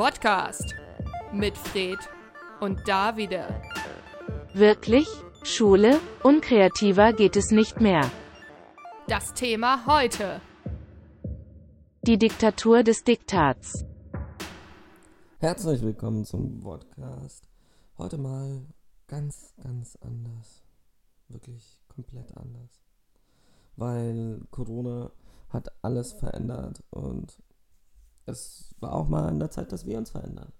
Podcast mit Fred und Davide. Wirklich? Schule? Unkreativer geht es nicht mehr. Das Thema heute. Die Diktatur des Diktats. Herzlich willkommen zum Podcast. Heute mal ganz, ganz anders. Wirklich komplett anders. Weil Corona hat alles verändert und es war auch mal an der Zeit, dass wir uns verändern.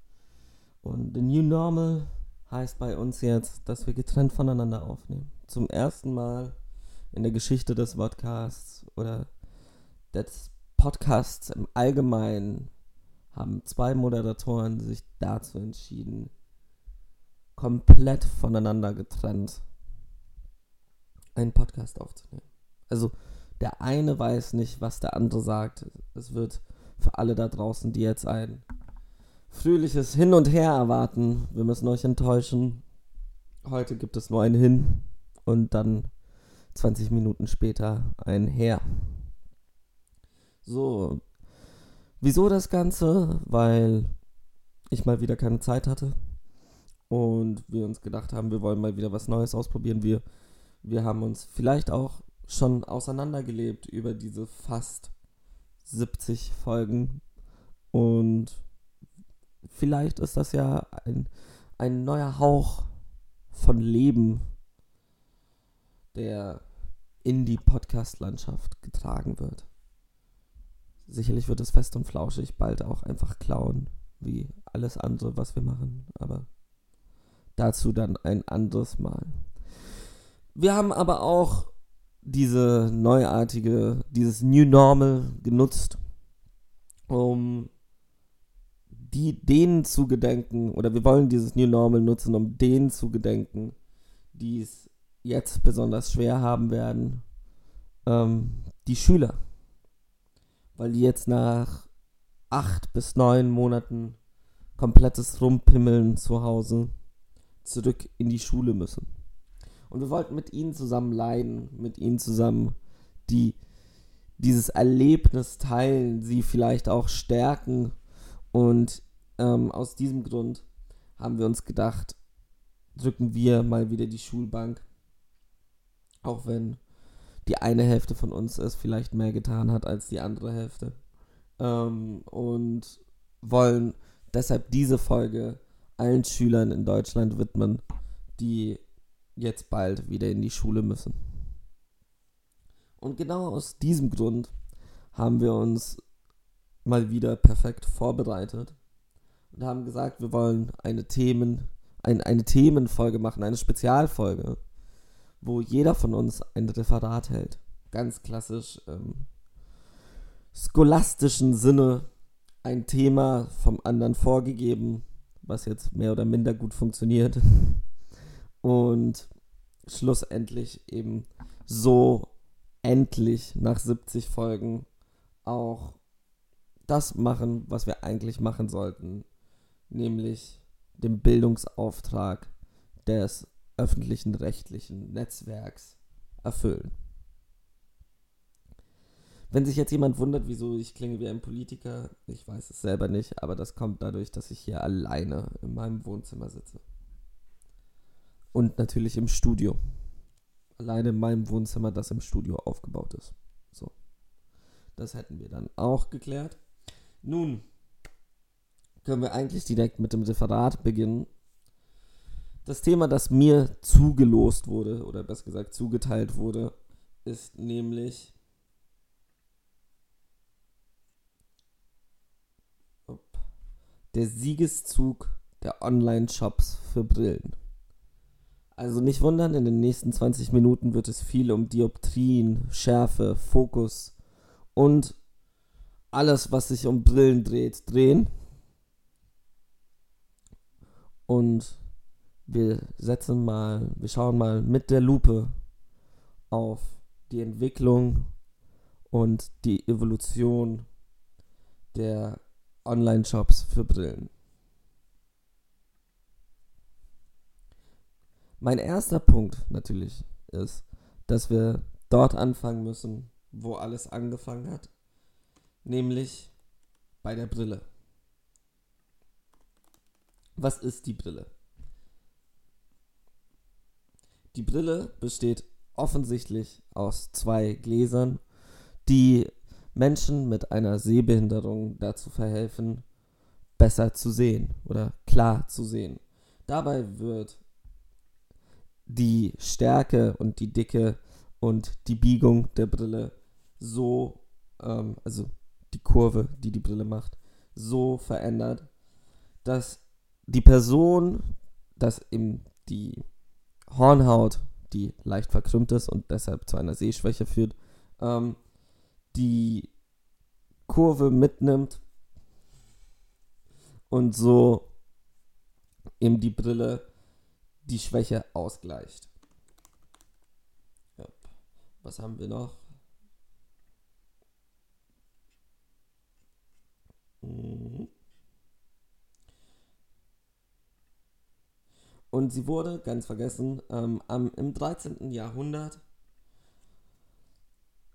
Und the new normal heißt bei uns jetzt, dass wir getrennt voneinander aufnehmen. Zum ersten Mal in der Geschichte des Podcasts oder des Podcasts im Allgemeinen haben zwei Moderatoren sich dazu entschieden, komplett voneinander getrennt einen Podcast aufzunehmen. Also der eine weiß nicht, was der andere sagt. Es wird für alle da draußen, die jetzt ein fröhliches Hin und Her erwarten. Wir müssen euch enttäuschen. Heute gibt es nur ein Hin und dann 20 Minuten später ein Her. So, wieso das Ganze? Weil ich mal wieder keine Zeit hatte und wir uns gedacht haben, wir wollen mal wieder was Neues ausprobieren. Wir, wir haben uns vielleicht auch schon auseinandergelebt über diese fast 70 Folgen. Und vielleicht ist das ja ein, ein neuer Hauch von Leben, der in die Podcast-Landschaft getragen wird. Sicherlich wird es fest und flauschig bald auch einfach klauen, wie alles andere, was wir machen. Aber dazu dann ein anderes Mal. Wir haben aber auch diese neuartige, dieses New Normal genutzt, um die, denen zu gedenken, oder wir wollen dieses New Normal nutzen, um denen zu gedenken, die es jetzt besonders schwer haben werden, ähm, die Schüler. Weil die jetzt nach acht bis neun Monaten komplettes Rumpimmeln zu Hause zurück in die Schule müssen. Und wir wollten mit ihnen zusammen leiden, mit ihnen zusammen die, dieses Erlebnis teilen, sie vielleicht auch stärken. Und ähm, aus diesem Grund haben wir uns gedacht, drücken wir mal wieder die Schulbank. Auch wenn die eine Hälfte von uns es vielleicht mehr getan hat als die andere Hälfte. Ähm, und wollen deshalb diese Folge allen Schülern in Deutschland widmen, die jetzt bald wieder in die Schule müssen. Und genau aus diesem Grund haben wir uns mal wieder perfekt vorbereitet und haben gesagt, wir wollen eine Themen, ein, eine Themenfolge machen, eine Spezialfolge, wo jeder von uns ein Referat hält. Ganz klassisch im scholastischen Sinne ein Thema vom anderen vorgegeben, was jetzt mehr oder minder gut funktioniert. Und schlussendlich eben so endlich nach 70 Folgen auch das machen, was wir eigentlich machen sollten, nämlich den Bildungsauftrag des öffentlichen rechtlichen Netzwerks erfüllen. Wenn sich jetzt jemand wundert, wieso ich klinge wie ein Politiker, ich weiß es selber nicht, aber das kommt dadurch, dass ich hier alleine in meinem Wohnzimmer sitze. Und natürlich im Studio. Alleine in meinem Wohnzimmer, das im Studio aufgebaut ist. So. Das hätten wir dann auch geklärt. Nun können wir eigentlich direkt mit dem Referat beginnen. Das Thema, das mir zugelost wurde, oder besser gesagt zugeteilt wurde, ist nämlich der Siegeszug der Online-Shops für Brillen. Also nicht wundern, in den nächsten 20 Minuten wird es viel um Dioptrien, Schärfe, Fokus und alles, was sich um Brillen dreht, drehen. Und wir setzen mal, wir schauen mal mit der Lupe auf die Entwicklung und die Evolution der Online-Shops für Brillen. Mein erster Punkt natürlich ist, dass wir dort anfangen müssen, wo alles angefangen hat, nämlich bei der Brille. Was ist die Brille? Die Brille besteht offensichtlich aus zwei Gläsern, die Menschen mit einer Sehbehinderung dazu verhelfen, besser zu sehen oder klar zu sehen. Dabei wird die Stärke und die Dicke und die Biegung der Brille so, ähm, also die Kurve, die die Brille macht, so verändert, dass die Person, dass eben die Hornhaut, die leicht verkrümmt ist und deshalb zu einer Sehschwäche führt, ähm, die Kurve mitnimmt und so eben die Brille die Schwäche ausgleicht. Was haben wir noch? Mhm. Und sie wurde, ganz vergessen, ähm, am, im 13. Jahrhundert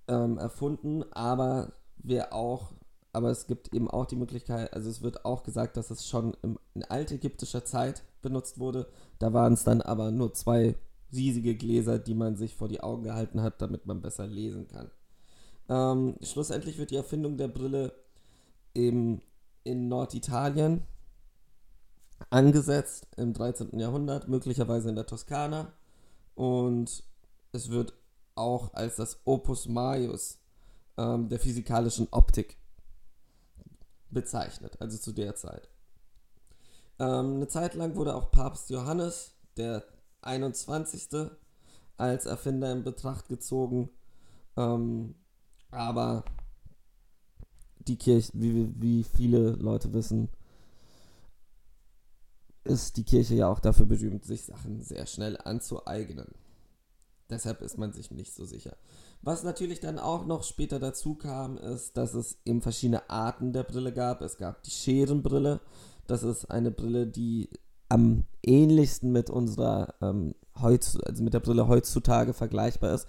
ähm, erfunden, aber wir auch, aber es gibt eben auch die Möglichkeit, also es wird auch gesagt, dass es schon im, in altägyptischer Zeit benutzt wurde. Da waren es dann aber nur zwei riesige Gläser, die man sich vor die Augen gehalten hat, damit man besser lesen kann. Ähm, schlussendlich wird die Erfindung der Brille eben in Norditalien angesetzt im 13. Jahrhundert, möglicherweise in der Toskana. Und es wird auch als das Opus Maius ähm, der physikalischen Optik bezeichnet, also zu der Zeit. Ähm, eine Zeit lang wurde auch Papst Johannes, der 21. als Erfinder in Betracht gezogen. Ähm, aber die Kirche, wie, wie viele Leute wissen, ist die Kirche ja auch dafür berühmt, sich Sachen sehr schnell anzueignen. Deshalb ist man sich nicht so sicher. Was natürlich dann auch noch später dazu kam, ist, dass es eben verschiedene Arten der Brille gab. Es gab die Scherenbrille. Das ist eine Brille, die am ähnlichsten mit unserer ähm, heutz, also mit der Brille heutzutage vergleichbar ist.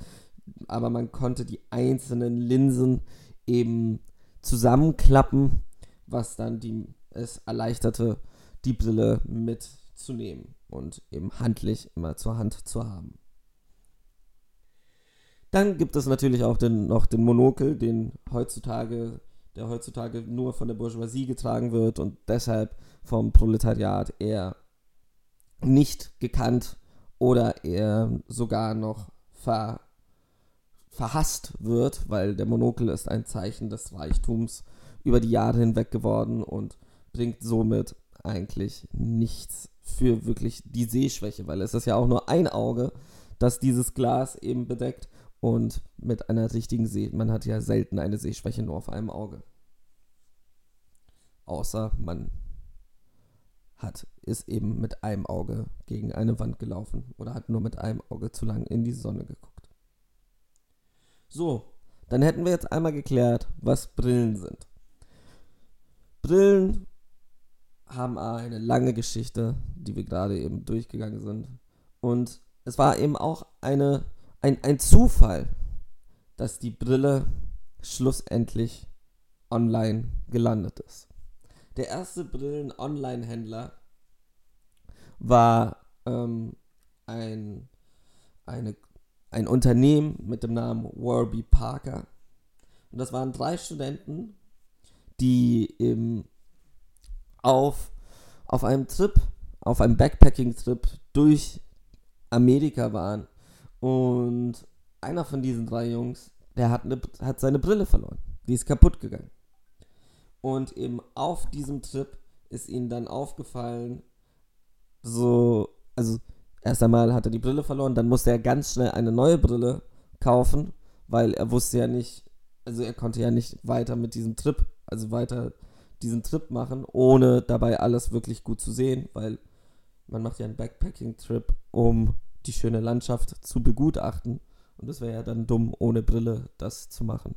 Aber man konnte die einzelnen Linsen eben zusammenklappen, was dann die, es erleichterte, die Brille mitzunehmen und eben handlich immer zur Hand zu haben. Dann gibt es natürlich auch den, noch den Monokel, den heutzutage, der heutzutage nur von der Bourgeoisie getragen wird und deshalb vom Proletariat eher nicht gekannt oder eher sogar noch ver, verhasst wird, weil der Monokel ist ein Zeichen des Reichtums über die Jahre hinweg geworden und bringt somit eigentlich nichts für wirklich die Sehschwäche, weil es ist ja auch nur ein Auge, das dieses Glas eben bedeckt und mit einer richtigen Seh, man hat ja selten eine Sehschwäche nur auf einem Auge. Außer man hat, ist eben mit einem Auge gegen eine Wand gelaufen oder hat nur mit einem Auge zu lang in die Sonne geguckt. So, dann hätten wir jetzt einmal geklärt, was Brillen sind. Brillen haben eine lange Geschichte, die wir gerade eben durchgegangen sind. Und es war eben auch eine, ein, ein Zufall, dass die Brille schlussendlich online gelandet ist. Der erste Brillen-Online-Händler war ähm, ein, eine, ein Unternehmen mit dem Namen Warby Parker. Und das waren drei Studenten, die im auf, auf einem Trip, auf einem Backpacking-Trip durch Amerika waren. Und einer von diesen drei Jungs, der hat, eine, hat seine Brille verloren. Die ist kaputt gegangen. Und eben auf diesem Trip ist ihnen dann aufgefallen, so, also erst einmal hat er die Brille verloren, dann musste er ganz schnell eine neue Brille kaufen, weil er wusste ja nicht, also er konnte ja nicht weiter mit diesem Trip, also weiter diesen Trip machen, ohne dabei alles wirklich gut zu sehen, weil man macht ja einen Backpacking-Trip, um die schöne Landschaft zu begutachten. Und es wäre ja dann dumm, ohne Brille das zu machen.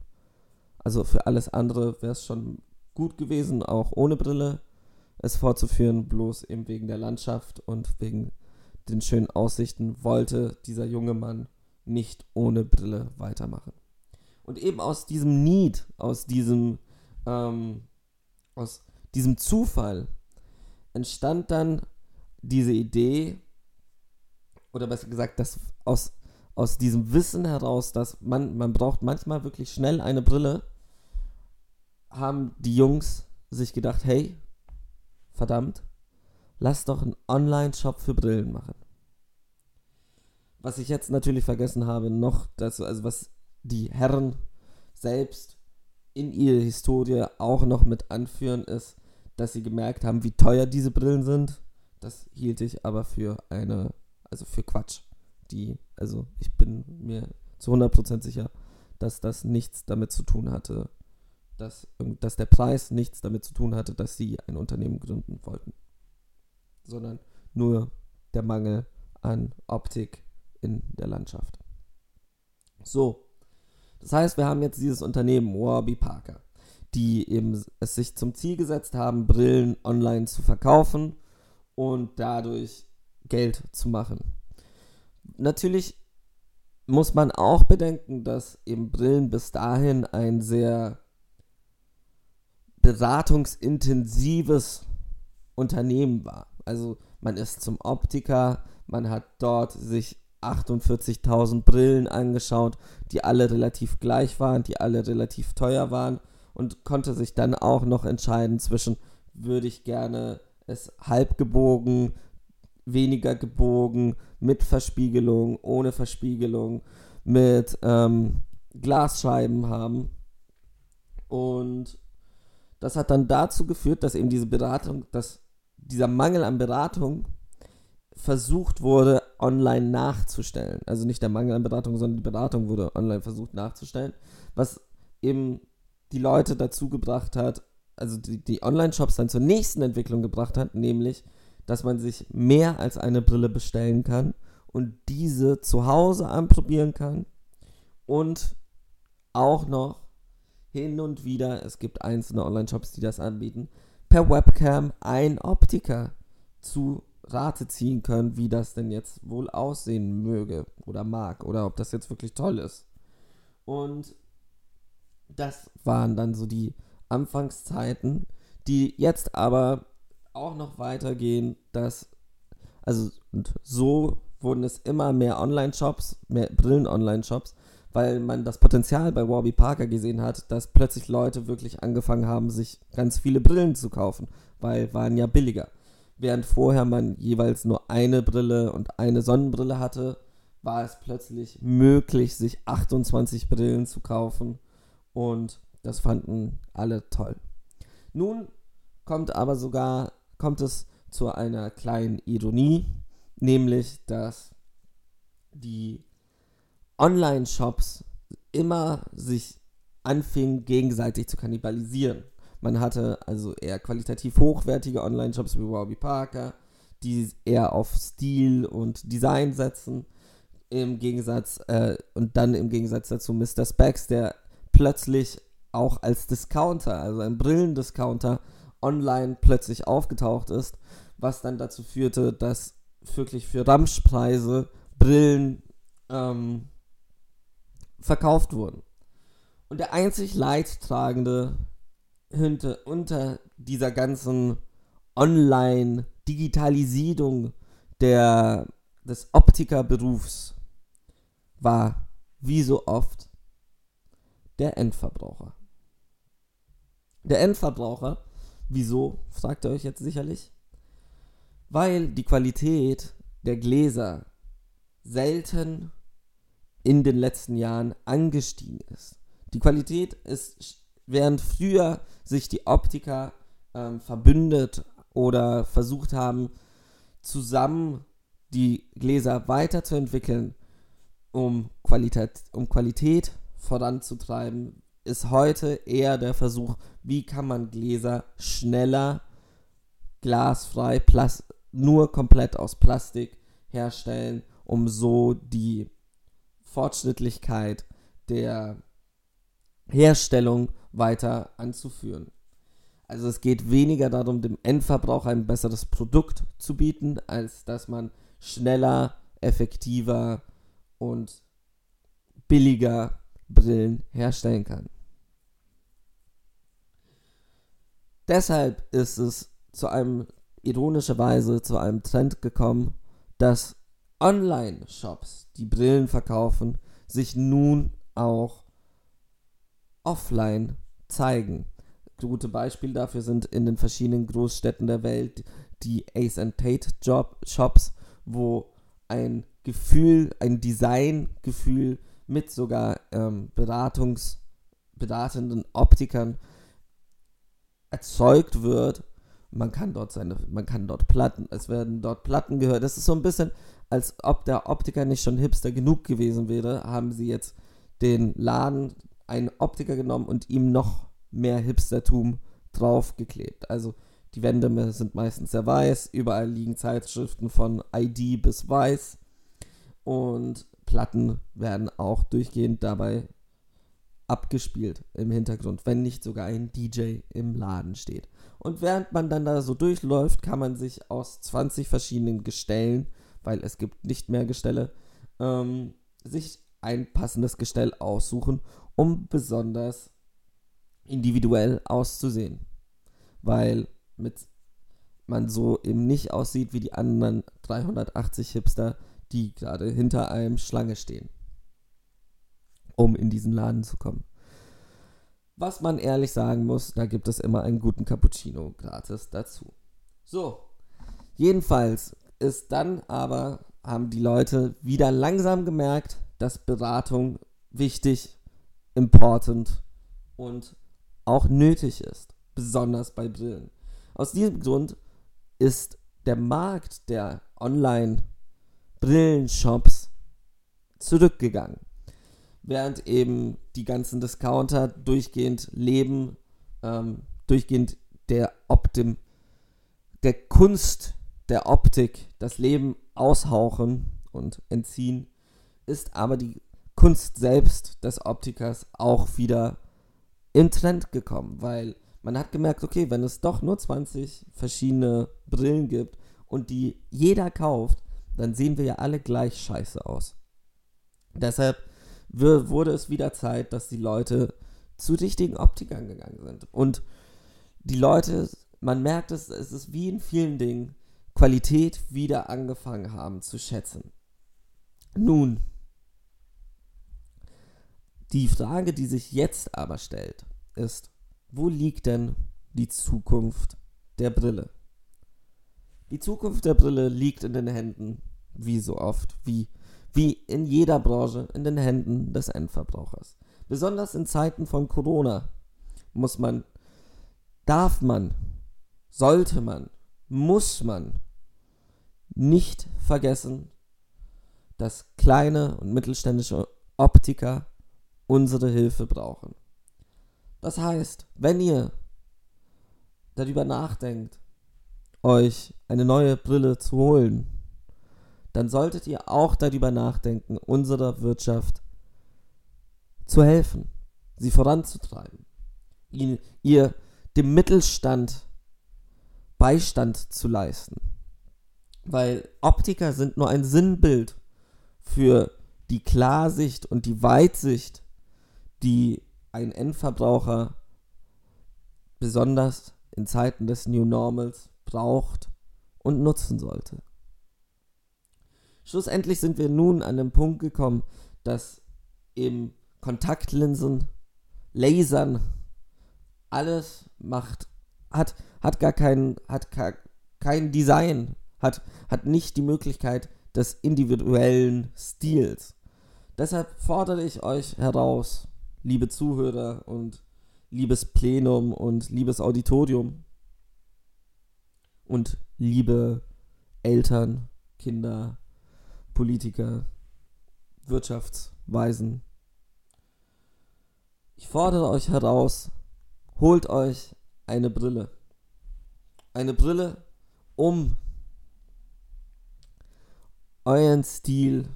Also für alles andere wäre es schon gut gewesen, auch ohne Brille es vorzuführen, bloß eben wegen der Landschaft und wegen den schönen Aussichten wollte dieser junge Mann nicht ohne Brille weitermachen. Und eben aus diesem Need, aus diesem ähm, aus diesem Zufall entstand dann diese Idee, oder besser gesagt, dass aus, aus diesem Wissen heraus, dass man, man braucht manchmal wirklich schnell eine Brille, haben die Jungs sich gedacht, hey, verdammt, lass doch einen Online-Shop für Brillen machen. Was ich jetzt natürlich vergessen habe, noch, dass, also was die Herren selbst in ihrer Historie auch noch mit anführen, ist, dass sie gemerkt haben, wie teuer diese Brillen sind. Das hielt ich aber für eine, also für Quatsch. Die, also ich bin mir zu 100% sicher, dass das nichts damit zu tun hatte, dass, dass der Preis nichts damit zu tun hatte, dass sie ein Unternehmen gründen wollten. Sondern nur der Mangel an Optik in der Landschaft. So, das heißt, wir haben jetzt dieses Unternehmen Warby Parker, die eben es sich zum Ziel gesetzt haben, Brillen online zu verkaufen und dadurch Geld zu machen. Natürlich muss man auch bedenken, dass eben Brillen bis dahin ein sehr beratungsintensives Unternehmen war. Also man ist zum Optiker, man hat dort sich 48.000 Brillen angeschaut, die alle relativ gleich waren, die alle relativ teuer waren und konnte sich dann auch noch entscheiden zwischen, würde ich gerne es halb gebogen, weniger gebogen, mit Verspiegelung, ohne Verspiegelung, mit ähm, Glasscheiben haben. Und das hat dann dazu geführt, dass eben diese Beratung, dass dieser Mangel an Beratung versucht wurde, online nachzustellen. Also nicht der Mangel an Beratung, sondern die Beratung wurde online versucht nachzustellen, was eben die Leute dazu gebracht hat, also die, die Online-Shops dann zur nächsten Entwicklung gebracht hat, nämlich, dass man sich mehr als eine Brille bestellen kann und diese zu Hause anprobieren kann und auch noch hin und wieder, es gibt einzelne Online-Shops, die das anbieten, per Webcam ein Optiker zu Rate ziehen können, wie das denn jetzt wohl aussehen möge oder mag oder ob das jetzt wirklich toll ist. Und das waren dann so die Anfangszeiten, die jetzt aber auch noch weitergehen, dass also und so wurden es immer mehr Online-Shops, mehr Brillen-Online-Shops, weil man das Potenzial bei Warby Parker gesehen hat, dass plötzlich Leute wirklich angefangen haben, sich ganz viele Brillen zu kaufen, weil waren ja billiger. Während vorher man jeweils nur eine Brille und eine Sonnenbrille hatte, war es plötzlich möglich, sich 28 Brillen zu kaufen und das fanden alle toll. Nun kommt aber sogar kommt es zu einer kleinen Ironie, nämlich dass die Online-Shops immer sich anfingen gegenseitig zu kannibalisieren. Man hatte also eher qualitativ hochwertige Online-Shops wie Warby Parker, die eher auf Stil und Design setzen. Im Gegensatz, äh, und dann im Gegensatz dazu Mr. Specs, der plötzlich auch als Discounter, also ein Brillendiscounter, online plötzlich aufgetaucht ist, was dann dazu führte, dass wirklich für Ramschpreise Brillen ähm, verkauft wurden. Und der einzig Leidtragende hinter, unter dieser ganzen Online-Digitalisierung des Optikerberufs war, wie so oft, der Endverbraucher. Der Endverbraucher, wieso, fragt ihr euch jetzt sicherlich? Weil die Qualität der Gläser selten in den letzten Jahren angestiegen ist. Die Qualität ist Während früher sich die Optiker ähm, verbündet oder versucht haben, zusammen die Gläser weiterzuentwickeln, um Qualität, um Qualität voranzutreiben, ist heute eher der Versuch, wie kann man Gläser schneller, glasfrei, Plas nur komplett aus Plastik herstellen, um so die Fortschrittlichkeit der Herstellung weiter anzuführen. Also es geht weniger darum, dem Endverbraucher ein besseres Produkt zu bieten, als dass man schneller, effektiver und billiger Brillen herstellen kann. Deshalb ist es zu einem ironischerweise zu einem Trend gekommen, dass Online-Shops, die Brillen verkaufen, sich nun auch offline zeigen. Gute Beispiele dafür sind in den verschiedenen Großstädten der Welt die Ace and Tate Job Shops, wo ein Gefühl, ein Designgefühl mit sogar ähm, Beratungs, beratenden Optikern erzeugt wird. Man kann dort seine, man kann dort Platten, es werden dort Platten gehört. Das ist so ein bisschen, als ob der Optiker nicht schon hipster genug gewesen wäre, haben sie jetzt den Laden, einen Optiker genommen und ihm noch mehr Hipstertum draufgeklebt. Also die Wände sind meistens sehr weiß, überall liegen Zeitschriften von ID bis weiß und Platten werden auch durchgehend dabei abgespielt im Hintergrund, wenn nicht sogar ein DJ im Laden steht. Und während man dann da so durchläuft, kann man sich aus 20 verschiedenen Gestellen, weil es gibt nicht mehr Gestelle, ähm, sich ein passendes Gestell aussuchen, um besonders individuell auszusehen. Weil mit man so eben nicht aussieht wie die anderen 380 Hipster, die gerade hinter einem Schlange stehen, um in diesen Laden zu kommen. Was man ehrlich sagen muss, da gibt es immer einen guten Cappuccino gratis dazu. So, jedenfalls ist dann aber, haben die Leute wieder langsam gemerkt, dass Beratung wichtig, important und auch nötig ist, besonders bei Brillen. Aus diesem Grund ist der Markt der Online-Brillenshops zurückgegangen. Während eben die ganzen Discounter durchgehend leben, ähm, durchgehend der Optim, der Kunst der Optik das Leben aushauchen und entziehen, ist aber die Kunst selbst des Optikers auch wieder in Trend gekommen, weil man hat gemerkt, okay, wenn es doch nur 20 verschiedene Brillen gibt und die jeder kauft, dann sehen wir ja alle gleich scheiße aus. Deshalb wurde es wieder Zeit, dass die Leute zu richtigen Optikern gegangen sind. Und die Leute, man merkt es, es ist wie in vielen Dingen, Qualität wieder angefangen haben zu schätzen. Nun, die Frage, die sich jetzt aber stellt, ist, wo liegt denn die Zukunft der Brille? Die Zukunft der Brille liegt in den Händen, wie so oft, wie, wie in jeder Branche, in den Händen des Endverbrauchers. Besonders in Zeiten von Corona muss man, darf man, sollte man, muss man nicht vergessen, dass kleine und mittelständische Optiker unsere Hilfe brauchen. Das heißt, wenn ihr darüber nachdenkt, euch eine neue Brille zu holen, dann solltet ihr auch darüber nachdenken, unserer Wirtschaft zu helfen, sie voranzutreiben, ihn, ihr dem Mittelstand Beistand zu leisten. Weil Optiker sind nur ein Sinnbild für die Klarsicht und die Weitsicht, die ein Endverbraucher besonders in Zeiten des New Normals braucht und nutzen sollte. Schlussendlich sind wir nun an den Punkt gekommen, dass eben Kontaktlinsen, Lasern, alles macht, hat, hat gar kein, hat gar kein Design, hat, hat nicht die Möglichkeit des individuellen Stils. Deshalb fordere ich euch heraus, liebe Zuhörer und liebes Plenum und liebes Auditorium und liebe Eltern, Kinder, Politiker, Wirtschaftsweisen. Ich fordere euch heraus, holt euch eine Brille. Eine Brille, um euren Stil,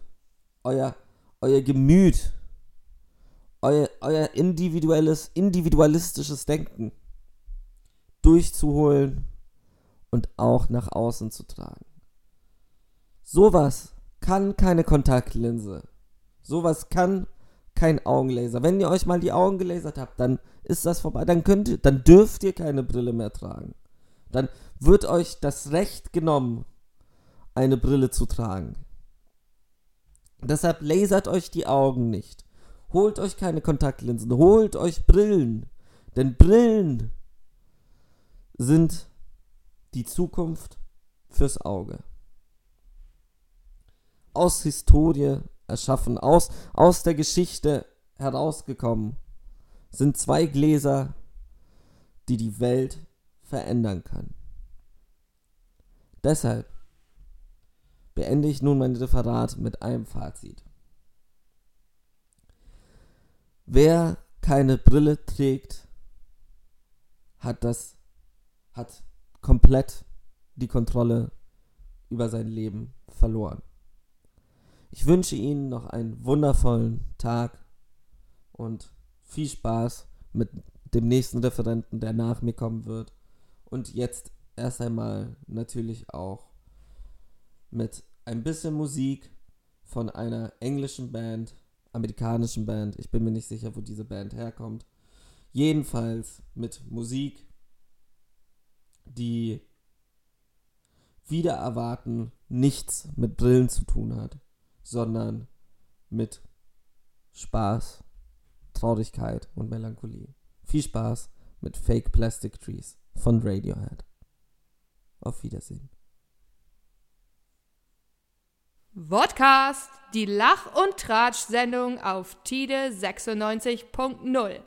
euer, euer Gemüt euer, euer individuelles, individualistisches Denken durchzuholen und auch nach außen zu tragen. Sowas kann keine Kontaktlinse. Sowas kann kein Augenlaser. Wenn ihr euch mal die Augen gelasert habt, dann ist das vorbei. Dann könnt ihr, dann dürft ihr keine Brille mehr tragen. dann wird euch das Recht genommen, eine Brille zu tragen. Deshalb lasert euch die Augen nicht. Holt euch keine Kontaktlinsen, holt euch Brillen. Denn Brillen sind die Zukunft fürs Auge. Aus Historie erschaffen, aus, aus der Geschichte herausgekommen, sind zwei Gläser, die die Welt verändern können. Deshalb beende ich nun mein Referat mit einem Fazit. Wer keine Brille trägt, hat das hat komplett die Kontrolle über sein Leben verloren. Ich wünsche Ihnen noch einen wundervollen Tag und viel Spaß mit dem nächsten Referenten, der nach mir kommen wird. Und jetzt erst einmal natürlich auch mit ein bisschen Musik von einer englischen Band, amerikanischen Band. Ich bin mir nicht sicher, wo diese Band herkommt. Jedenfalls mit Musik, die wieder erwarten nichts mit Brillen zu tun hat, sondern mit Spaß, Traurigkeit und Melancholie. Viel Spaß mit Fake Plastic Trees von Radiohead. Auf Wiedersehen. Vodcast, die Lach- und Tratsch-Sendung auf Tide 96.0.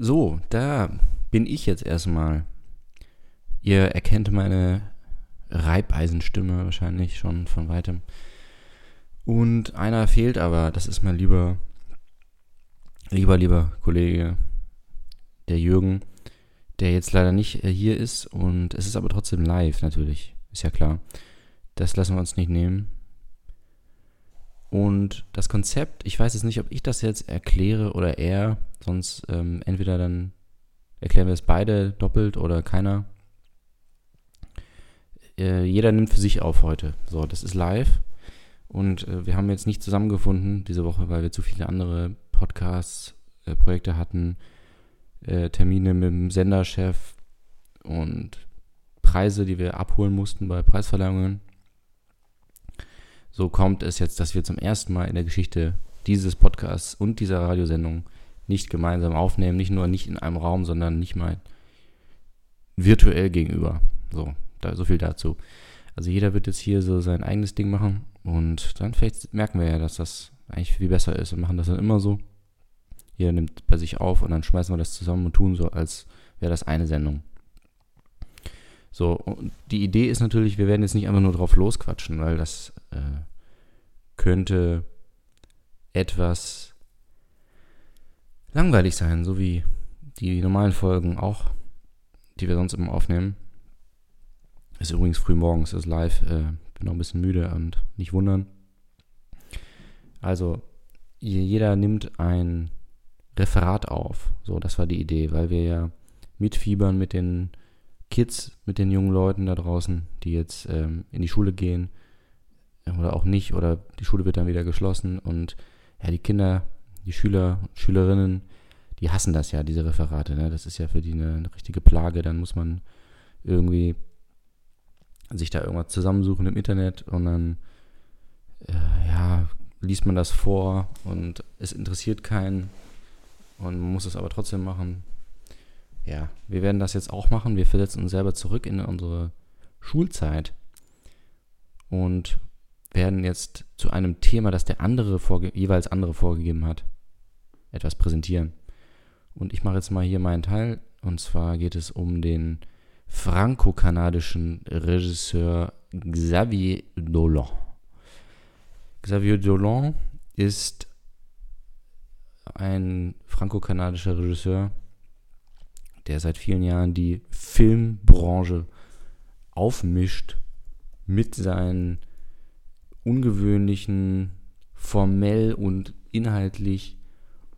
So, da bin ich jetzt erstmal. Ihr erkennt meine Reibeisenstimme wahrscheinlich schon von weitem. Und einer fehlt aber, das ist mein lieber, lieber, lieber Kollege, der Jürgen, der jetzt leider nicht äh, hier ist. Und es ist aber trotzdem live natürlich, ist ja klar. Das lassen wir uns nicht nehmen. Und das Konzept, ich weiß jetzt nicht, ob ich das jetzt erkläre oder er, sonst ähm, entweder dann erklären wir es beide doppelt oder keiner. Äh, jeder nimmt für sich auf heute. So, das ist live. Und äh, wir haben jetzt nicht zusammengefunden diese Woche, weil wir zu viele andere Podcasts, äh, Projekte hatten, äh, Termine mit dem Senderchef und Preise, die wir abholen mussten bei Preisverleihungen. So kommt es jetzt, dass wir zum ersten Mal in der Geschichte dieses Podcasts und dieser Radiosendung nicht gemeinsam aufnehmen, nicht nur nicht in einem Raum, sondern nicht mal virtuell gegenüber. So, da, so viel dazu. Also jeder wird jetzt hier so sein eigenes Ding machen und dann vielleicht merken wir ja, dass das eigentlich viel besser ist und machen das dann immer so. Jeder nimmt bei sich auf und dann schmeißen wir das zusammen und tun so, als wäre das eine Sendung. So, und die Idee ist natürlich, wir werden jetzt nicht einfach nur drauf losquatschen, weil das äh, könnte etwas langweilig sein, so wie die normalen Folgen auch, die wir sonst immer aufnehmen. Ist übrigens früh morgens, ist live, äh, bin noch ein bisschen müde und nicht wundern. Also, jeder nimmt ein Referat auf. So, das war die Idee, weil wir ja mitfiebern mit den Kids, mit den jungen Leuten da draußen, die jetzt ähm, in die Schule gehen oder auch nicht oder die Schule wird dann wieder geschlossen und ja, die Kinder, die Schüler, Schülerinnen, die hassen das ja, diese Referate. Ne? Das ist ja für die eine, eine richtige Plage. Dann muss man irgendwie sich da irgendwas zusammensuchen im Internet und dann äh, ja, liest man das vor und es interessiert keinen und man muss es aber trotzdem machen. Ja, wir werden das jetzt auch machen. Wir versetzen uns selber zurück in unsere Schulzeit und werden jetzt zu einem Thema, das der andere jeweils andere vorgegeben hat, etwas präsentieren. Und ich mache jetzt mal hier meinen Teil. Und zwar geht es um den franco-kanadischen Regisseur Xavier Dolan. Xavier Dolan ist ein franco-kanadischer Regisseur, der seit vielen Jahren die Filmbranche aufmischt mit seinen ungewöhnlichen, formell und inhaltlich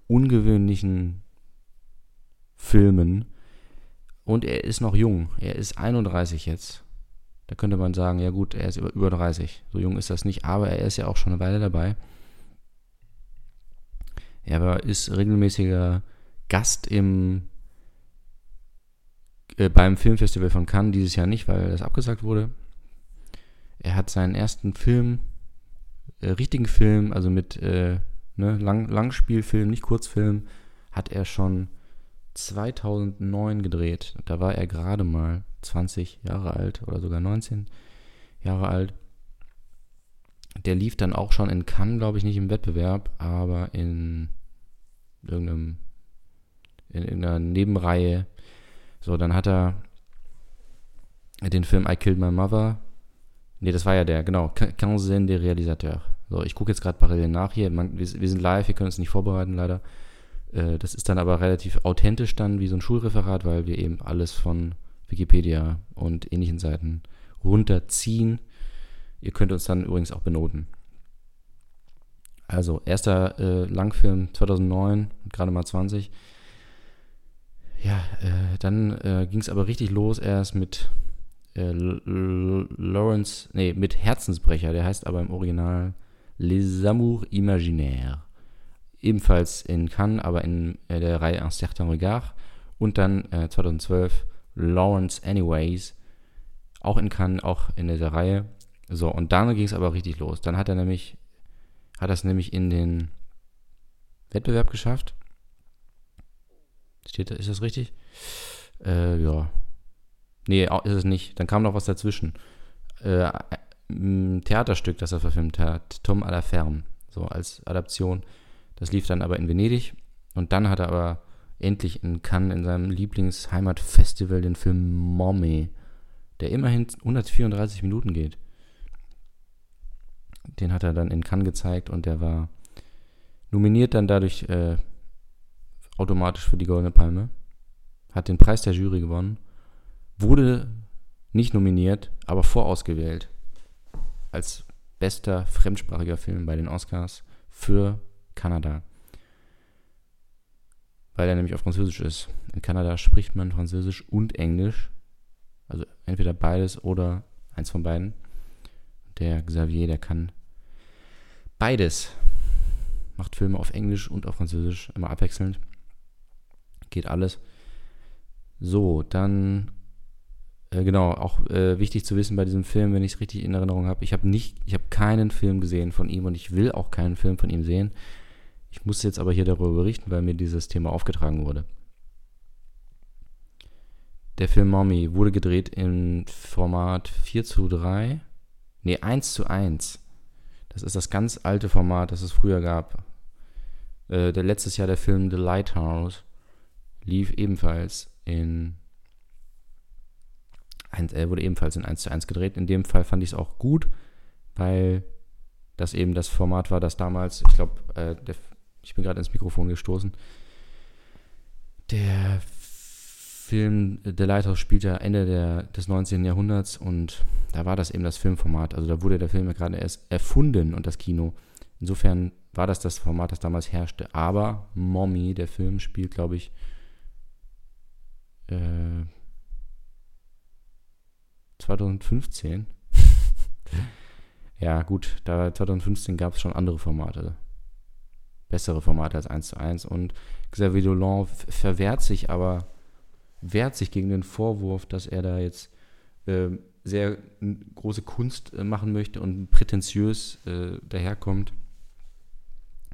ungewöhnlichen Filmen, Und er ist noch jung. Er ist 31 jetzt. Da könnte man sagen, ja gut, er ist über, über 30. So jung ist das nicht, aber er ist ja auch schon eine Weile dabei. Er ist regelmäßiger Gast im äh, beim Filmfestival von Cannes dieses Jahr nicht, weil das abgesagt wurde. Er hat seinen ersten Film, äh, richtigen Film, also mit äh, ne, Lang Langspielfilm, nicht Kurzfilm, hat er schon 2009 gedreht. Da war er gerade mal 20 Jahre alt oder sogar 19 Jahre alt. Der lief dann auch schon in Cannes, glaube ich, nicht im Wettbewerb, aber in irgendeinem in irgendeiner Nebenreihe. So, dann hat er den Film I Killed My Mother. Ne, das war ja der, genau. Quinzaine des Réalisateurs. So, ich gucke jetzt gerade parallel nach hier. Man, wir, wir, sind live, wir können uns nicht vorbereiten, leider. Äh, das ist dann aber relativ authentisch dann wie so ein Schulreferat, weil wir eben alles von Wikipedia und ähnlichen Seiten runterziehen. Ihr könnt uns dann übrigens auch benoten. Also, erster äh, Langfilm 2009, gerade mal 20. Ja, äh, dann äh, ging es aber richtig los erst mit äh, Lawrence, nee, mit Herzensbrecher, der heißt aber im Original Les Amours Imaginaires. Ebenfalls in Cannes, aber in äh, der Reihe Un certain regard. Und dann 2012 äh, Lawrence Anyways, auch in Cannes, auch in dieser Reihe. So, und dann ging es aber richtig los. Dann hat er nämlich, hat es nämlich in den Wettbewerb geschafft Steht ist das richtig? Äh, ja. Nee, ist es nicht. Dann kam noch was dazwischen. Äh, ein Theaterstück, das er verfilmt hat, Tom à la Ferme, so als Adaption. Das lief dann aber in Venedig und dann hat er aber endlich in Cannes in seinem Lieblingsheimatfestival den Film Mommy, der immerhin 134 Minuten geht. Den hat er dann in Cannes gezeigt und der war nominiert dann dadurch äh, automatisch für die Goldene Palme, hat den Preis der Jury gewonnen, wurde nicht nominiert, aber vorausgewählt als bester fremdsprachiger Film bei den Oscars für Kanada. Weil er nämlich auf Französisch ist. In Kanada spricht man Französisch und Englisch. Also entweder beides oder eins von beiden. Der Xavier, der kann beides. Macht Filme auf Englisch und auf Französisch, immer abwechselnd geht alles. So, dann äh, genau, auch äh, wichtig zu wissen bei diesem Film, wenn ich es richtig in Erinnerung habe, ich habe nicht, ich habe keinen Film gesehen von ihm und ich will auch keinen Film von ihm sehen. Ich muss jetzt aber hier darüber berichten, weil mir dieses Thema aufgetragen wurde. Der Film Mommy wurde gedreht im Format 4 zu 3. Nee, 1 zu 1. Das ist das ganz alte Format, das es früher gab. Äh, der letztes Jahr der Film The Lighthouse lief ebenfalls in 1, wurde ebenfalls in 1 zu 1 gedreht. In dem Fall fand ich es auch gut, weil das eben das Format war, das damals, ich glaube, äh, ich bin gerade ins Mikrofon gestoßen. Der Film The Lighthouse spielt ja Ende der, des 19. Jahrhunderts und da war das eben das Filmformat. Also da wurde der Film ja gerade erst erfunden und das Kino. Insofern war das das Format, das damals herrschte. Aber Mommy, der Film, spielt, glaube ich, äh, 2015. ja, gut, da 2015 gab es schon andere Formate. Bessere Formate als 1 zu 1. Und Xavier Dolan verwehrt sich aber, wehrt sich gegen den Vorwurf, dass er da jetzt äh, sehr große Kunst äh, machen möchte und prätentiös äh, daherkommt.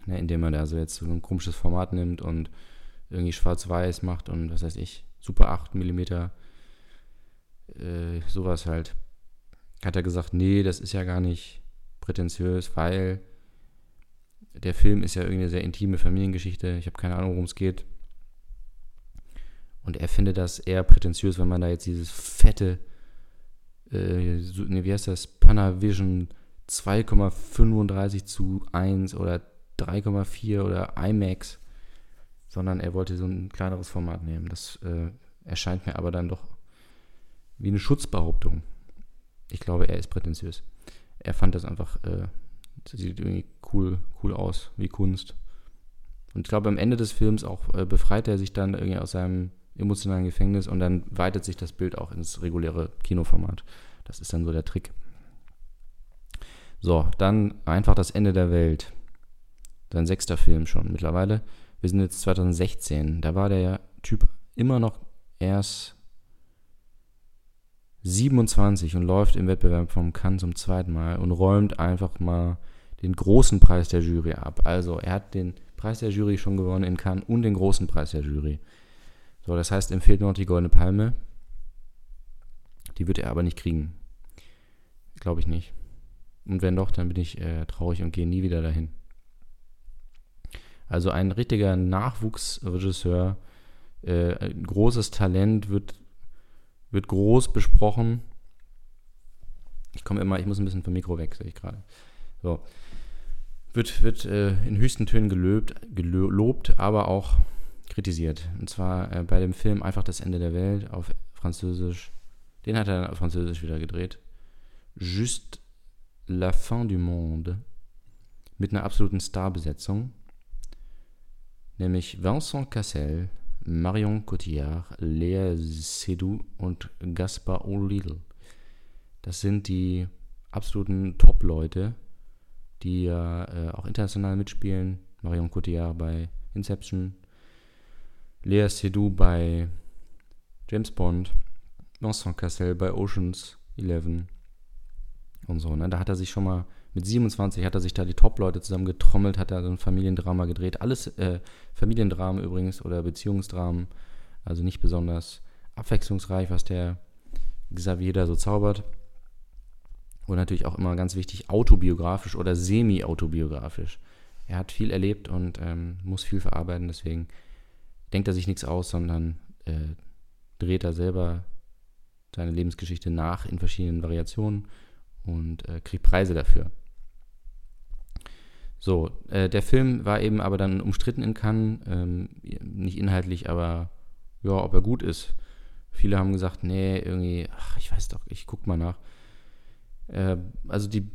Ne, indem er da so jetzt so ein komisches Format nimmt und irgendwie schwarz-weiß macht und was weiß ich. Super 8 mm, äh, sowas halt. Hat er gesagt, nee, das ist ja gar nicht prätentiös, weil der Film ist ja irgendwie eine sehr intime Familiengeschichte. Ich habe keine Ahnung, worum es geht. Und er findet das eher prätentiös, wenn man da jetzt dieses fette, äh, ne, wie heißt das, Panavision 2,35 zu 1 oder 3,4 oder IMAX sondern er wollte so ein kleineres Format nehmen. Das äh, erscheint mir aber dann doch wie eine Schutzbehauptung. Ich glaube, er ist prätentiös. Er fand das einfach, äh, das sieht irgendwie cool, cool aus, wie Kunst. Und ich glaube, am Ende des Films auch äh, befreit er sich dann irgendwie aus seinem emotionalen Gefängnis und dann weitet sich das Bild auch ins reguläre Kinoformat. Das ist dann so der Trick. So, dann einfach das Ende der Welt. Sein sechster Film schon mittlerweile. Wir sind jetzt 2016. Da war der Typ immer noch erst 27 und läuft im Wettbewerb vom Cannes zum zweiten Mal und räumt einfach mal den großen Preis der Jury ab. Also er hat den Preis der Jury schon gewonnen in Cannes und den großen Preis der Jury. So, das heißt, ihm fehlt noch die Goldene Palme. Die wird er aber nicht kriegen. Glaube ich nicht. Und wenn doch, dann bin ich äh, traurig und gehe nie wieder dahin. Also ein richtiger Nachwuchsregisseur, äh, großes Talent, wird, wird groß besprochen. Ich komme immer, ich muss ein bisschen vom Mikro weg, sehe ich gerade. So. Wird, wird äh, in höchsten Tönen gelöbt, gelobt, aber auch kritisiert. Und zwar äh, bei dem Film Einfach das Ende der Welt auf Französisch. Den hat er auf Französisch wieder gedreht. Juste la fin du monde. Mit einer absoluten Starbesetzung nämlich Vincent Cassel, Marion Cotillard, Lea Seydoux und Gaspar O'Leal. Das sind die absoluten Top-Leute, die ja äh, auch international mitspielen. Marion Cotillard bei Inception, Lea Seydoux bei James Bond, Vincent Cassel bei Oceans 11 und so. Ne? Da hat er sich schon mal mit 27 hat er sich da die Top-Leute zusammen getrommelt, hat er so ein Familiendrama gedreht. Alles äh, Familiendramen übrigens oder Beziehungsdramen. Also nicht besonders abwechslungsreich, was der Xavier da so zaubert. Und natürlich auch immer ganz wichtig, autobiografisch oder semi-autobiografisch. Er hat viel erlebt und ähm, muss viel verarbeiten, deswegen denkt er sich nichts aus, sondern äh, dreht er selber seine Lebensgeschichte nach in verschiedenen Variationen und äh, kriegt Preise dafür. So, äh, der Film war eben aber dann umstritten in Cannes, ähm, nicht inhaltlich, aber ja, ob er gut ist. Viele haben gesagt, nee, irgendwie, ach, ich weiß doch, ich guck mal nach. Äh, also die,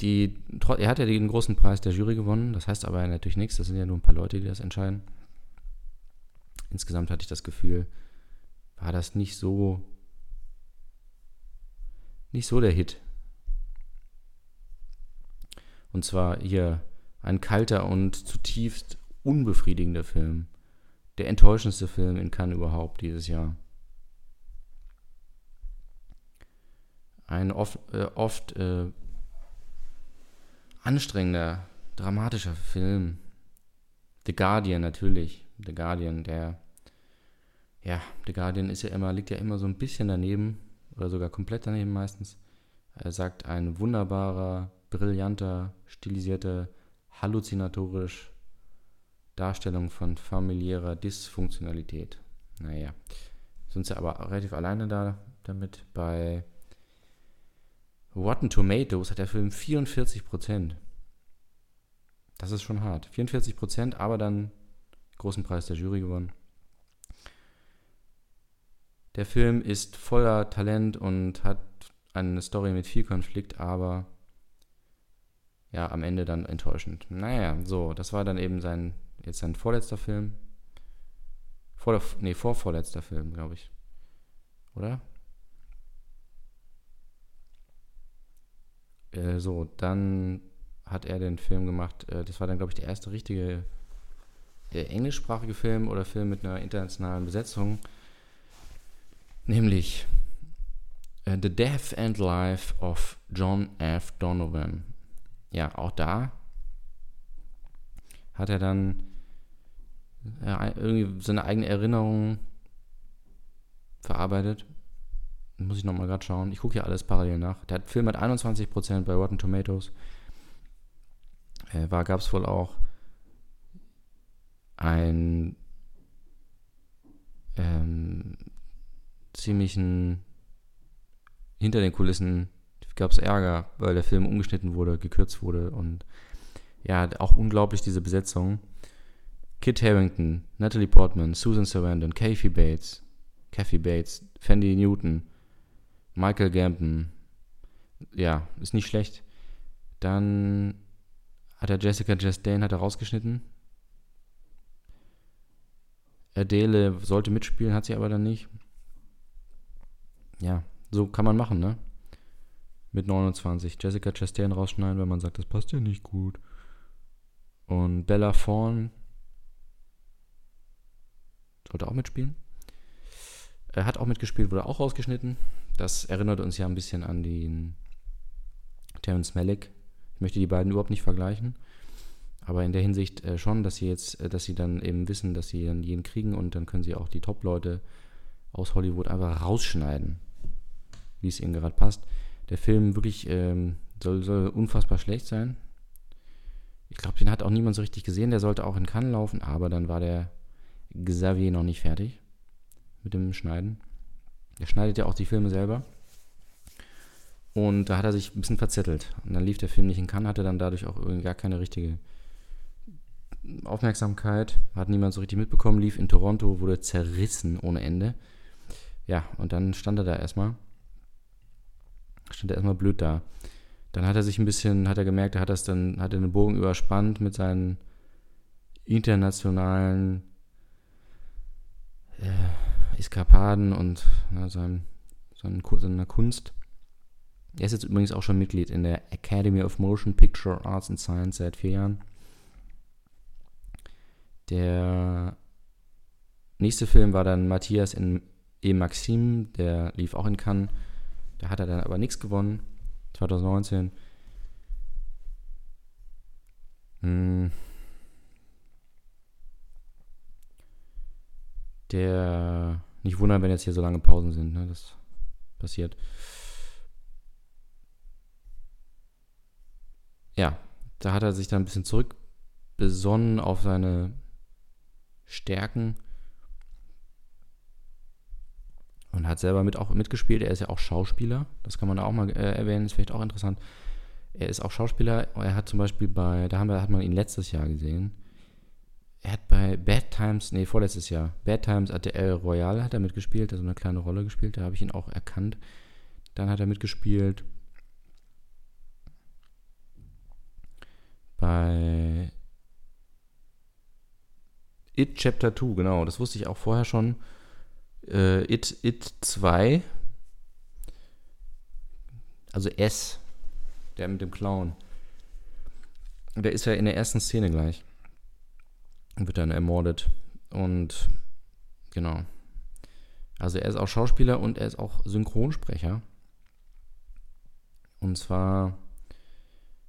die, er hat ja den großen Preis der Jury gewonnen, das heißt aber natürlich nichts, das sind ja nur ein paar Leute, die das entscheiden. Insgesamt hatte ich das Gefühl, war das nicht so, nicht so der Hit. Und zwar hier ein kalter und zutiefst unbefriedigender Film. Der enttäuschendste Film in Cannes überhaupt dieses Jahr. Ein oft, äh, oft äh, anstrengender, dramatischer Film. The Guardian natürlich. The Guardian, der ja, The Guardian ist ja immer, liegt ja immer so ein bisschen daneben oder sogar komplett daneben meistens. Er sagt, ein wunderbarer, brillanter, stilisierter halluzinatorisch Darstellung von familiärer Dysfunktionalität. Naja, sind sie aber relativ alleine da damit. Bei Rotten Tomatoes hat der Film 44% Das ist schon hart. 44% aber dann großen Preis der Jury gewonnen. Der Film ist voller Talent und hat eine Story mit viel Konflikt, aber ja, am Ende dann enttäuschend. Naja, so, das war dann eben sein, jetzt sein vorletzter Film. Vor nee, vorvorletzter Film, glaube ich. Oder? Äh, so, dann hat er den Film gemacht, äh, das war dann, glaube ich, der erste richtige äh, englischsprachige Film oder Film mit einer internationalen Besetzung. Nämlich äh, The Death and Life of John F. Donovan ja, auch da hat er dann irgendwie seine eigene Erinnerung verarbeitet. Muss ich nochmal gerade schauen. Ich gucke ja alles parallel nach. Der Film hat 21% bei Rotten Tomatoes. Äh, gab es wohl auch ein ähm, ziemlichen hinter den Kulissen gab es Ärger, weil der Film umgeschnitten wurde, gekürzt wurde und ja, auch unglaublich diese Besetzung. Kit Harrington, Natalie Portman, Susan Sarandon, Kathy Bates, Kathy Bates, Fendi Newton, Michael Gambon. Ja, ist nicht schlecht. Dann hat er Jessica Chastain hat er rausgeschnitten. Adele sollte mitspielen, hat sie aber dann nicht. Ja, so kann man machen, ne? Mit 29. Jessica Chastain rausschneiden, wenn man sagt, das passt ja nicht gut. Und Bella Thorne sollte auch mitspielen. Er hat auch mitgespielt, wurde auch rausgeschnitten. Das erinnert uns ja ein bisschen an den Terence Malick. Ich möchte die beiden überhaupt nicht vergleichen. Aber in der Hinsicht äh, schon, dass sie jetzt, äh, dass sie dann eben wissen, dass sie dann jeden kriegen und dann können sie auch die Top-Leute aus Hollywood einfach rausschneiden, wie es ihnen gerade passt. Der Film wirklich ähm, soll, soll unfassbar schlecht sein. Ich glaube, den hat auch niemand so richtig gesehen. Der sollte auch in Cannes laufen, aber dann war der Xavier noch nicht fertig mit dem Schneiden. Der schneidet ja auch die Filme selber. Und da hat er sich ein bisschen verzettelt. Und dann lief der Film nicht in Cannes, hatte dann dadurch auch gar keine richtige Aufmerksamkeit. Hat niemand so richtig mitbekommen. Lief in Toronto, wurde zerrissen ohne Ende. Ja, und dann stand er da erstmal. Stand er erstmal blöd da. Dann hat er sich ein bisschen, hat er gemerkt, er hat das dann, hat er den Bogen überspannt mit seinen internationalen äh, Eskapaden und ja, seinem, seinen, seiner Kunst. Er ist jetzt übrigens auch schon Mitglied in der Academy of Motion Picture Arts and Science seit vier Jahren. Der nächste Film war dann Matthias in E. Maxime, der lief auch in Cannes. Da hat er dann aber nichts gewonnen. 2019. Hm. Der. Nicht wundern, wenn jetzt hier so lange Pausen sind, ne? Das passiert. Ja, da hat er sich dann ein bisschen zurückbesonnen auf seine Stärken und hat selber mit auch mitgespielt. Er ist ja auch Schauspieler, das kann man auch mal äh, erwähnen, ist vielleicht auch interessant. Er ist auch Schauspieler. Er hat zum Beispiel bei, da haben wir, hat man ihn letztes Jahr gesehen. Er hat bei Bad Times, nee, vorletztes Jahr, Bad Times RTL Royale hat er mitgespielt, also eine kleine Rolle gespielt, da habe ich ihn auch erkannt. Dann hat er mitgespielt bei It Chapter 2, genau, das wusste ich auch vorher schon. Äh, It, It 2, also S, der mit dem Clown. Der ist ja in der ersten Szene gleich. Und wird dann ermordet. Und genau. Also er ist auch Schauspieler und er ist auch Synchronsprecher. Und zwar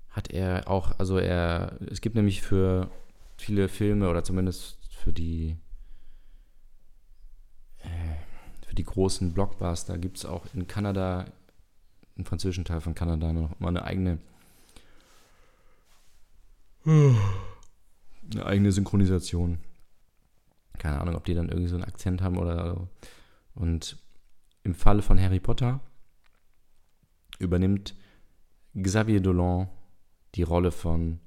hat er auch, also er, es gibt nämlich für viele Filme oder zumindest für die äh, für die großen Blockbuster gibt es auch in Kanada, im französischen Teil von Kanada, noch mal eine eigene eine eigene Synchronisation. Keine Ahnung, ob die dann irgendwie so einen Akzent haben oder so. Und im Falle von Harry Potter übernimmt Xavier Dolan die Rolle von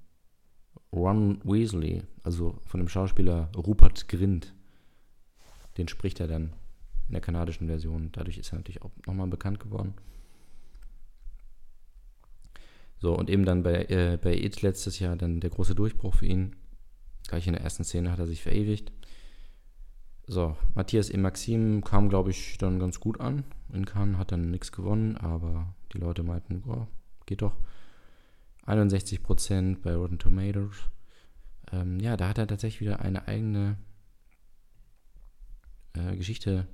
Ron Weasley, also von dem Schauspieler Rupert Grint. Den spricht er dann in der kanadischen Version. Dadurch ist er natürlich auch nochmal bekannt geworden. So, und eben dann bei, äh, bei It letztes Jahr dann der große Durchbruch für ihn. Gleich in der ersten Szene hat er sich verewigt. So, Matthias E. Maxim kam, glaube ich, dann ganz gut an. In Cannes hat dann nichts gewonnen, aber die Leute meinten, boah, geht doch. 61% bei Rotten Tomatoes. Ähm, ja, da hat er tatsächlich wieder eine eigene äh, Geschichte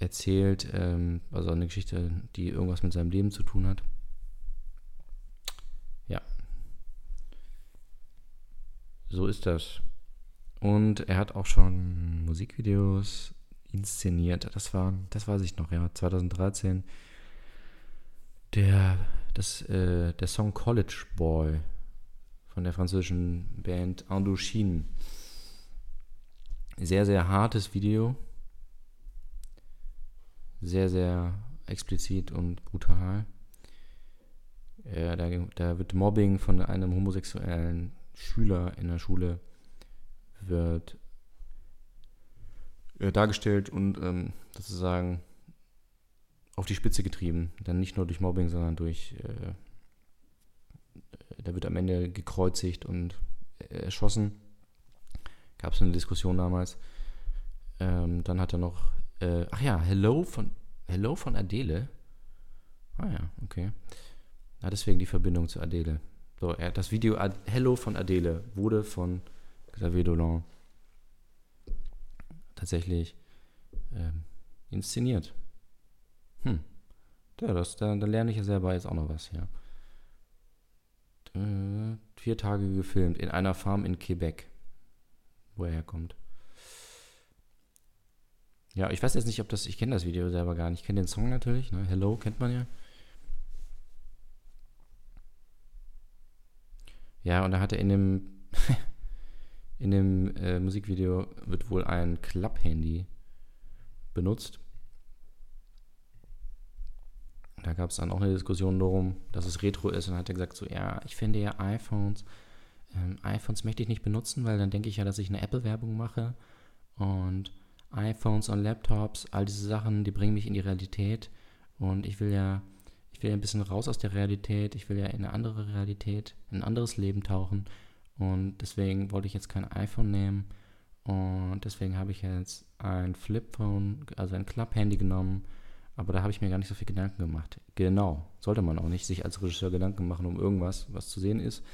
erzählt, ähm, also eine Geschichte, die irgendwas mit seinem Leben zu tun hat. Ja. So ist das. Und er hat auch schon Musikvideos inszeniert. Das war, das weiß ich noch, ja, 2013. Der, das, äh, der Song College Boy von der französischen Band Indochine. Sehr, sehr hartes Video. Sehr, sehr explizit und brutal. Ja, da, da wird Mobbing von einem homosexuellen Schüler in der Schule wird äh, dargestellt und ähm, sozusagen auf die Spitze getrieben. Dann nicht nur durch Mobbing, sondern durch äh, da wird am Ende gekreuzigt und erschossen. Gab es eine Diskussion damals. Ähm, dann hat er noch, äh, ach ja, Hello von, Hello von Adele. Ah ja, okay. Ja, deswegen die Verbindung zu Adele. So, das Video Ad Hello von Adele wurde von Xavier Dolan tatsächlich ähm, inszeniert. Hm. Ja, das, da, da lerne ich ja selber jetzt auch noch was, ja. Äh, vier Tage gefilmt in einer Farm in Quebec, wo er herkommt. Ja, ich weiß jetzt nicht, ob das, ich kenne das Video selber gar nicht. Ich kenne den Song natürlich, ne? Hello kennt man ja. Ja, und da hat er in dem, in dem äh, Musikvideo wird wohl ein Klapp-Handy benutzt. Da gab es dann auch eine Diskussion darum, dass es Retro ist und hat er gesagt so, ja, ich finde ja iPhones, ähm, iPhones möchte ich nicht benutzen, weil dann denke ich ja, dass ich eine Apple-Werbung mache und iPhones und Laptops, all diese Sachen, die bringen mich in die Realität und ich will ja, ich will ja ein bisschen raus aus der Realität, ich will ja in eine andere Realität, in ein anderes Leben tauchen und deswegen wollte ich jetzt kein iPhone nehmen und deswegen habe ich jetzt ein Flipphone, also ein Club-Handy genommen, aber da habe ich mir gar nicht so viel Gedanken gemacht. Genau, sollte man auch nicht sich als Regisseur Gedanken machen um irgendwas, was zu sehen ist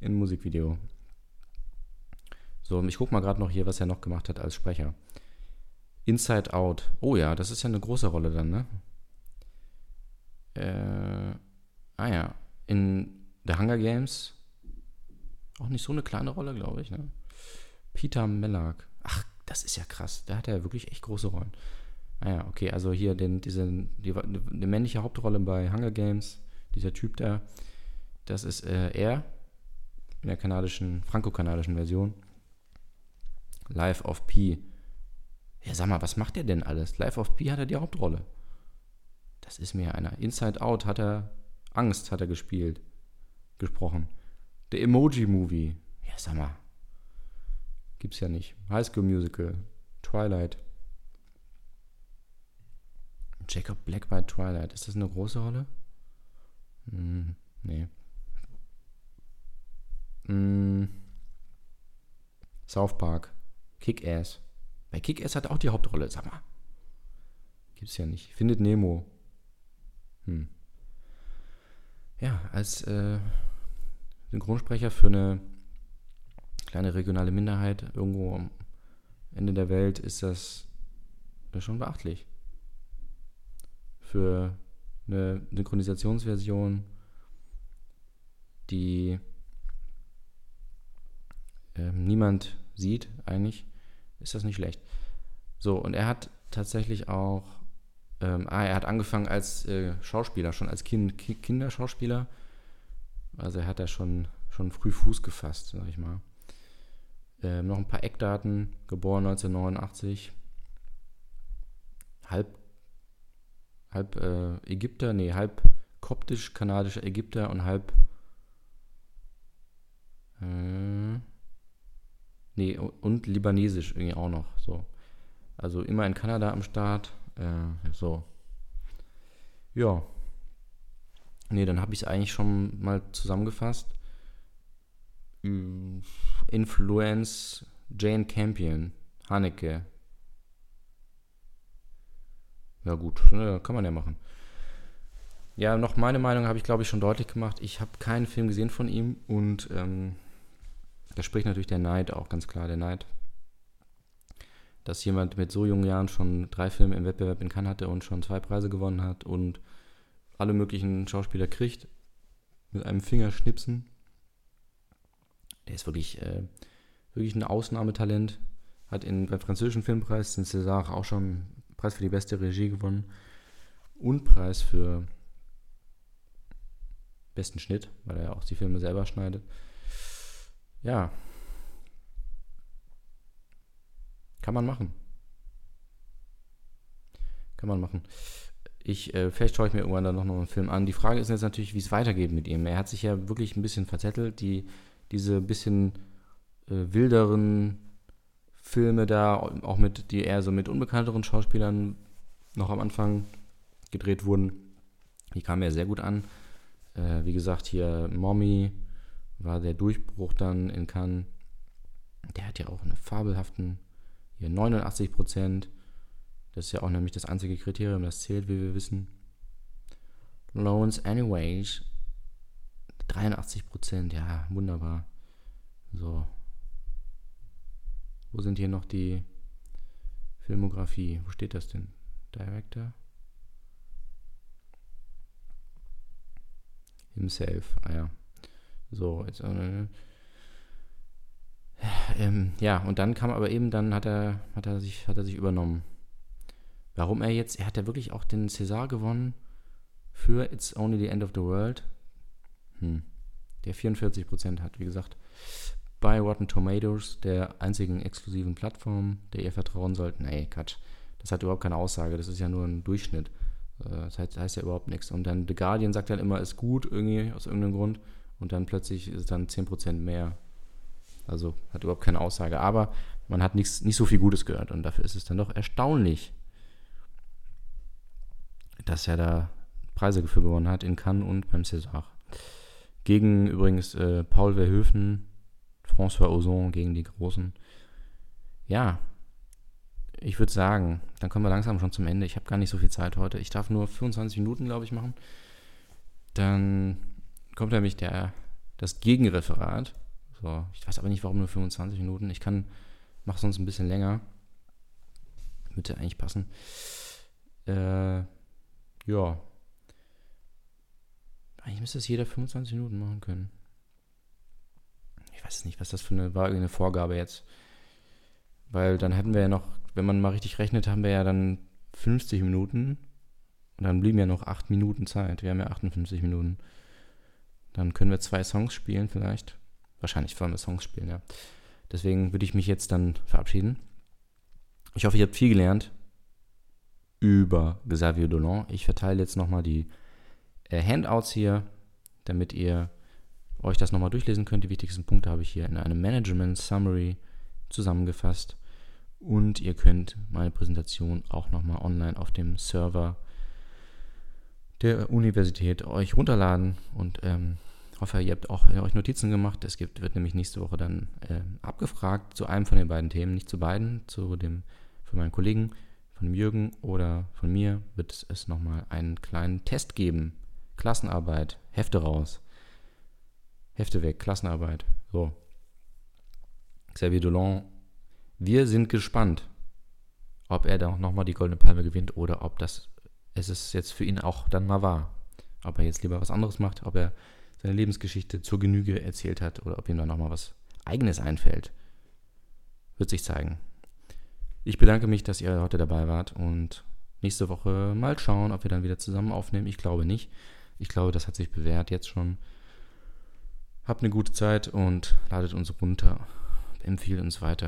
in einem Musikvideo. So, ich gucke mal gerade noch hier, was er noch gemacht hat als Sprecher. Inside Out. Oh ja, das ist ja eine große Rolle dann, ne? Äh, ah ja, in The Hunger Games auch nicht so eine kleine Rolle, glaube ich, ne? Peter Mellark. Ach, das ist ja krass. Da hat er wirklich echt große Rollen. Ah ja, okay, also hier den, diese, die, die männliche Hauptrolle bei Hunger Games, dieser Typ da, das ist äh, er in der kanadischen, franco-kanadischen Version. Life of P. Ja, sag mal, was macht er denn alles? Life of P hat er die Hauptrolle. Das ist mir einer. Inside Out hat er Angst, hat er gespielt, gesprochen. The Emoji Movie. Ja, sag mal. Gibt's ja nicht. High School Musical. Twilight. Jacob Black bei Twilight. Ist das eine große Rolle? Hm, nee. Hm. South Park. Kick-Ass. Bei Kick-Ass hat auch die Hauptrolle, sag mal. Gibt's ja nicht. Findet Nemo. Hm. Ja, als äh, Synchronsprecher für eine kleine regionale Minderheit irgendwo am Ende der Welt ist das, das schon beachtlich. Für eine Synchronisationsversion, die ähm, niemand sieht, eigentlich, ist das nicht schlecht. So, und er hat tatsächlich auch, ähm, ah, er hat angefangen als äh, Schauspieler, schon als kind, Ki Kinderschauspieler. Also er hat da schon, schon früh Fuß gefasst, sag ich mal. Ähm, noch ein paar Eckdaten, geboren 1989, halb, halb äh, Ägypter, nee, halb koptisch-kanadischer Ägypter und halb äh, nee, und libanesisch irgendwie auch noch, so. Also immer in Kanada am Start, äh, so. Ja. Nee, dann habe ich es eigentlich schon mal zusammengefasst. Influence Jane Campion, Haneke. Ja gut, ne, kann man ja machen. Ja, noch meine Meinung habe ich, glaube ich, schon deutlich gemacht. Ich habe keinen Film gesehen von ihm und ähm, da spricht natürlich der Neid auch ganz klar, der Neid. Dass jemand mit so jungen Jahren schon drei Filme im Wettbewerb in Cannes hatte und schon zwei Preise gewonnen hat und alle möglichen Schauspieler kriegt, mit einem Fingerschnipsen der ist wirklich, äh, wirklich ein Ausnahmetalent. Hat in, beim französischen Filmpreis den César auch schon Preis für die beste Regie gewonnen und Preis für besten Schnitt, weil er ja auch die Filme selber schneidet. Ja. Kann man machen. Kann man machen. Ich, äh, vielleicht schaue ich mir irgendwann dann noch einen Film an. Die Frage ist jetzt natürlich, wie es weitergeht mit ihm. Er hat sich ja wirklich ein bisschen verzettelt. Die diese bisschen äh, wilderen Filme da, auch mit, die eher so mit unbekannteren Schauspielern noch am Anfang gedreht wurden, die kamen ja sehr gut an. Äh, wie gesagt, hier Mommy war der Durchbruch dann in Cannes. Der hat ja auch eine fabelhaften, hier 89 Prozent. Das ist ja auch nämlich das einzige Kriterium, das zählt, wie wir wissen. Loans anyways. 83 Prozent, ja, wunderbar. So. Wo sind hier noch die Filmografie? Wo steht das denn? Director? Himself, ah ja. So, jetzt. Äh, ähm, ja, und dann kam aber eben, dann hat er, hat er sich, hat er sich übernommen. Warum er jetzt, er hat ja wirklich auch den César gewonnen für It's Only the End of the World. Hm. Der 44% hat, wie gesagt, bei Rotten Tomatoes, der einzigen exklusiven Plattform, der ihr vertrauen sollt. Nee, Quatsch. Das hat überhaupt keine Aussage. Das ist ja nur ein Durchschnitt. Äh, das heißt, heißt ja überhaupt nichts. Und dann The Guardian sagt dann immer, ist gut, irgendwie, aus irgendeinem Grund. Und dann plötzlich ist es dann 10% mehr. Also hat überhaupt keine Aussage. Aber man hat nichts, nicht so viel Gutes gehört. Und dafür ist es dann doch erstaunlich, dass er da Preise dafür gewonnen hat in Cannes und beim César. Gegen übrigens äh, Paul Verhoeven, François Ozon gegen die Großen. Ja, ich würde sagen, dann kommen wir langsam schon zum Ende. Ich habe gar nicht so viel Zeit heute. Ich darf nur 25 Minuten, glaube ich, machen. Dann kommt nämlich der, das Gegenreferat. So, ich weiß aber nicht, warum nur 25 Minuten. Ich kann, mache sonst ein bisschen länger. Müsste eigentlich passen. Äh, ja. Eigentlich müsste es jeder 25 Minuten machen können. Ich weiß nicht, was das für eine eine Vorgabe jetzt. Weil dann hätten wir ja noch, wenn man mal richtig rechnet, haben wir ja dann 50 Minuten. Und dann blieben ja noch 8 Minuten Zeit. Wir haben ja 58 Minuten. Dann können wir zwei Songs spielen vielleicht. Wahrscheinlich wollen wir Songs spielen, ja. Deswegen würde ich mich jetzt dann verabschieden. Ich hoffe, ihr habt viel gelernt über Xavier Dolan. Ich verteile jetzt nochmal die äh, Handouts hier, damit ihr euch das nochmal durchlesen könnt. Die wichtigsten Punkte habe ich hier in einem Management Summary zusammengefasst. Und ihr könnt meine Präsentation auch nochmal online auf dem Server der Universität euch runterladen und ähm, hoffe, ihr habt auch euch Notizen gemacht. Es gibt, wird nämlich nächste Woche dann äh, abgefragt zu einem von den beiden Themen, nicht zu beiden, zu dem von meinen Kollegen, von Jürgen oder von mir wird es nochmal einen kleinen Test geben. Klassenarbeit, Hefte raus. Hefte weg, Klassenarbeit. So. Xavier Dolan, wir sind gespannt, ob er da nochmal die Goldene Palme gewinnt oder ob das es ist jetzt für ihn auch dann mal wahr. Ob er jetzt lieber was anderes macht, ob er seine Lebensgeschichte zur Genüge erzählt hat oder ob ihm da nochmal was Eigenes einfällt. Wird sich zeigen. Ich bedanke mich, dass ihr heute dabei wart und nächste Woche mal schauen, ob wir dann wieder zusammen aufnehmen. Ich glaube nicht. Ich glaube, das hat sich bewährt jetzt schon. Habt eine gute Zeit und ladet uns runter. Empfiehlt uns weiter.